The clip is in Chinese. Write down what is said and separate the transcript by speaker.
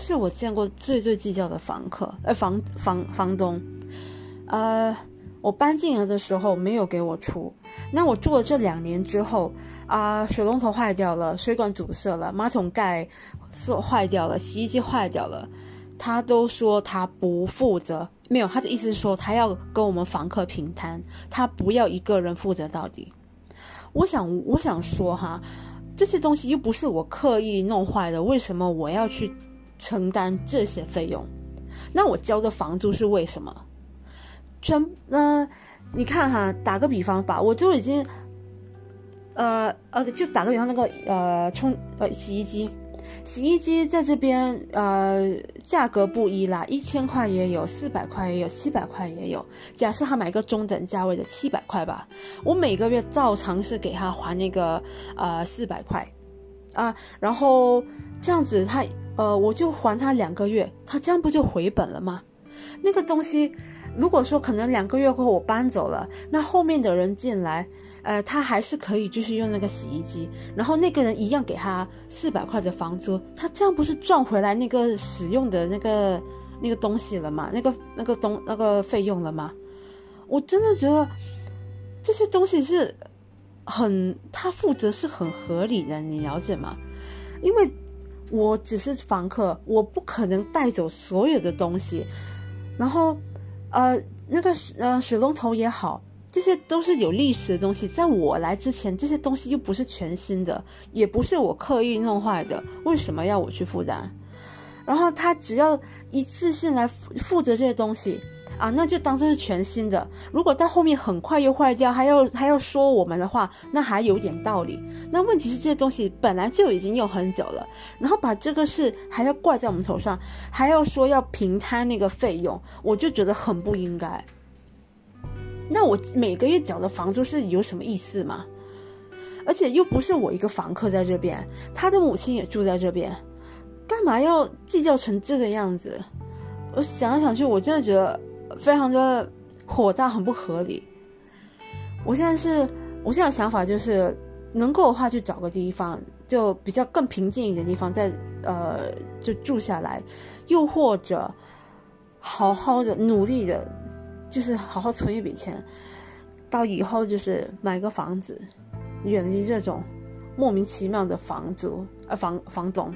Speaker 1: 是我见过最最计较的房客，呃，房房房东。呃，我搬进来的时候没有给我出，那我住了这两年之后，啊，水龙头坏掉了，水管阻塞了，马桶盖是坏掉了，洗衣机坏掉了，他都说他不负责，没有，他的意思是说他要跟我们房客平摊，他不要一个人负责到底。我想，我想说哈，这些东西又不是我刻意弄坏的，为什么我要去承担这些费用？那我交的房租是为什么？全，嗯，你看哈，打个比方吧，我就已经，呃呃，就打个比方，那个呃冲呃洗衣机，洗衣机在这边呃价格不一啦，一千块也有，四百块也有，七百块也有。假设他买个中等价位的七百块吧，我每个月照常是给他还那个呃四百块，啊，然后这样子他呃我就还他两个月，他这样不就回本了吗？那个东西。如果说可能两个月后我搬走了，那后面的人进来，呃，他还是可以继续用那个洗衣机，然后那个人一样给他四百块的房租，他这样不是赚回来那个使用的那个那个东西了吗？那个那个东那个费用了吗？我真的觉得这些东西是很他负责是很合理的，你了解吗？因为我只是房客，我不可能带走所有的东西，然后。呃，那个呃水龙头也好，这些都是有历史的东西。在我来之前，这些东西又不是全新的，也不是我刻意弄坏的，为什么要我去负担？然后他只要一次性来负责这些东西。啊，那就当做是全新的。如果到后面很快又坏掉，还要还要说我们的话，那还有点道理。那问题是这些东西本来就已经用很久了，然后把这个事还要挂在我们头上，还要说要平摊那个费用，我就觉得很不应该。那我每个月缴的房租是有什么意思吗？而且又不是我一个房客在这边，他的母亲也住在这边，干嘛要计较成这个样子？我想来想去，我真的觉得。非常的火大，很不合理。我现在是，我现在想法就是，能够的话就找个地方，就比较更平静一点地方，再呃就住下来，又或者好好的努力的，就是好好存一笔钱，到以后就是买个房子，远离这种莫名其妙的房租呃房房东。